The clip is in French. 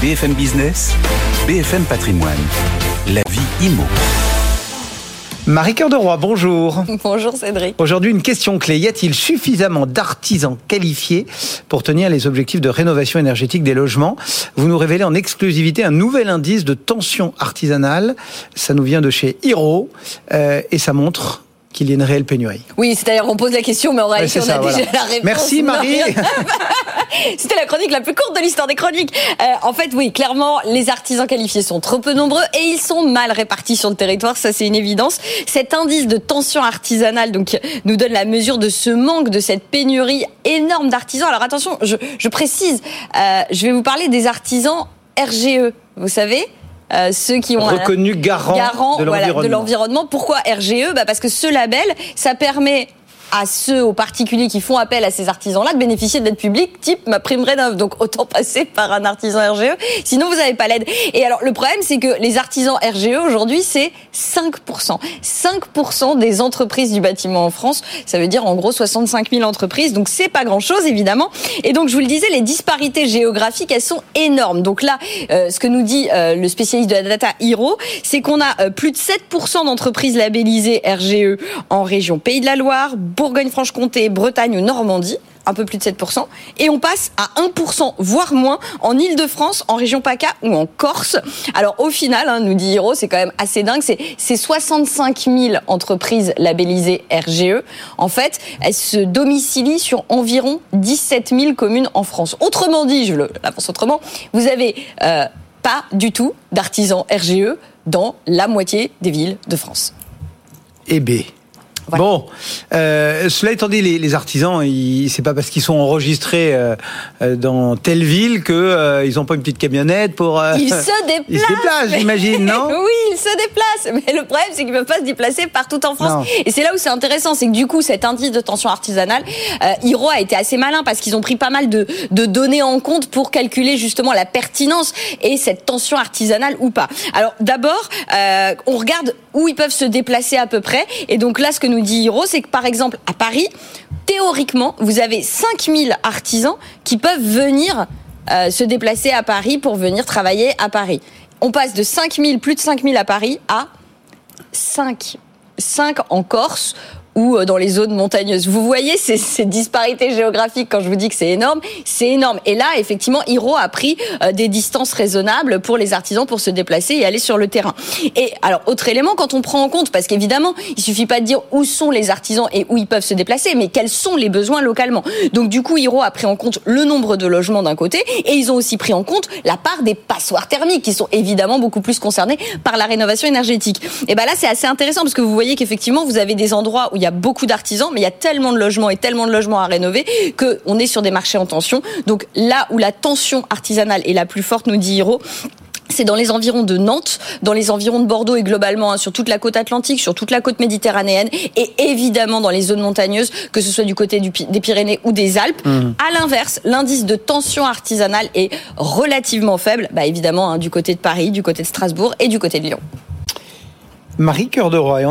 BFM Business, BFM Patrimoine, la vie IMO. Marie Cœur de Roi, bonjour. Bonjour Cédric. Aujourd'hui, une question clé. Y a-t-il suffisamment d'artisans qualifiés pour tenir les objectifs de rénovation énergétique des logements? Vous nous révélez en exclusivité un nouvel indice de tension artisanale. Ça nous vient de chez Hiro euh, et ça montre qu'il y a une réelle pénurie. Oui, c'est-à-dire qu'on pose la question, mais en réalité, on a déjà la réponse. Merci Marie. C'était la chronique la plus courte de l'histoire des chroniques. Euh, en fait, oui, clairement, les artisans qualifiés sont trop peu nombreux et ils sont mal répartis sur le territoire. Ça, c'est une évidence. Cet indice de tension artisanale, donc, nous donne la mesure de ce manque, de cette pénurie énorme d'artisans. Alors attention, je, je précise, euh, je vais vous parler des artisans RGE. Vous savez, euh, ceux qui ont reconnu garant, garant de l'environnement. Pourquoi RGE bah Parce que ce label, ça permet à ceux, aux particuliers qui font appel à ces artisans-là de bénéficier d'aide publique type ma prime rénov. Donc autant passer par un artisan RGE, sinon vous n'avez pas l'aide. Et alors le problème, c'est que les artisans RGE aujourd'hui, c'est 5%. 5% des entreprises du bâtiment en France, ça veut dire en gros 65 000 entreprises. Donc c'est pas grand-chose évidemment. Et donc je vous le disais, les disparités géographiques, elles sont énormes. Donc là, euh, ce que nous dit euh, le spécialiste de la data Hiro, c'est qu'on a euh, plus de 7% d'entreprises labellisées RGE en région Pays de la Loire, Bourgogne-Franche-Comté, Bretagne ou Normandie un peu plus de 7%, et on passe à 1%, voire moins, en Ile-de-France, en région PACA ou en Corse. Alors au final, hein, nous dit Hiro, c'est quand même assez dingue, c'est 65 000 entreprises labellisées RGE. En fait, elles se domicilient sur environ 17 000 communes en France. Autrement dit, je l'avance autrement, vous avez euh, pas du tout d'artisans RGE dans la moitié des villes de France. Eh bien, Bon, euh, cela étant dit, les, les artisans, c'est pas parce qu'ils sont enregistrés euh, euh dans telle ville que euh, ils ont pas une petite camionnette pour. Euh, ils se déplacent. Ils se déplacent, j'imagine, non Oui, ils se déplacent. Mais le problème, c'est qu'ils peuvent pas se déplacer partout en France. Et c'est là où c'est intéressant, c'est que du coup, cet indice de tension artisanale, Hiro a été assez malin parce qu'ils ont pris pas mal de, de données en compte pour calculer justement la pertinence et cette tension artisanale ou pas. Alors d'abord, on regarde où ils peuvent se déplacer à peu près. Et donc là, ce que nous dit Hiro, c'est que par exemple à Paris, théoriquement, vous avez 5000 artisans qui peuvent venir euh, se déplacer à Paris pour venir travailler à Paris. On passe de 5000, plus de 5000 à Paris à 5. 5 en Corse euh, dans les zones montagneuses. Vous voyez ces, ces, disparités géographiques quand je vous dis que c'est énorme, c'est énorme. Et là, effectivement, Hiro a pris euh, des distances raisonnables pour les artisans pour se déplacer et aller sur le terrain. Et alors, autre élément, quand on prend en compte, parce qu'évidemment, il suffit pas de dire où sont les artisans et où ils peuvent se déplacer, mais quels sont les besoins localement. Donc, du coup, Hiro a pris en compte le nombre de logements d'un côté et ils ont aussi pris en compte la part des passoires thermiques qui sont évidemment beaucoup plus concernés par la rénovation énergétique. Et ben là, c'est assez intéressant parce que vous voyez qu'effectivement, vous avez des endroits où il y a beaucoup d'artisans, mais il y a tellement de logements et tellement de logements à rénover qu'on est sur des marchés en tension. Donc là où la tension artisanale est la plus forte, nous dit Hiro, c'est dans les environs de Nantes, dans les environs de Bordeaux et globalement hein, sur toute la côte atlantique, sur toute la côte méditerranéenne et évidemment dans les zones montagneuses, que ce soit du côté des Pyrénées ou des Alpes. Mmh. À l'inverse, l'indice de tension artisanale est relativement faible, bah évidemment hein, du côté de Paris, du côté de Strasbourg et du côté de Lyon. Marie Cœur de Roy.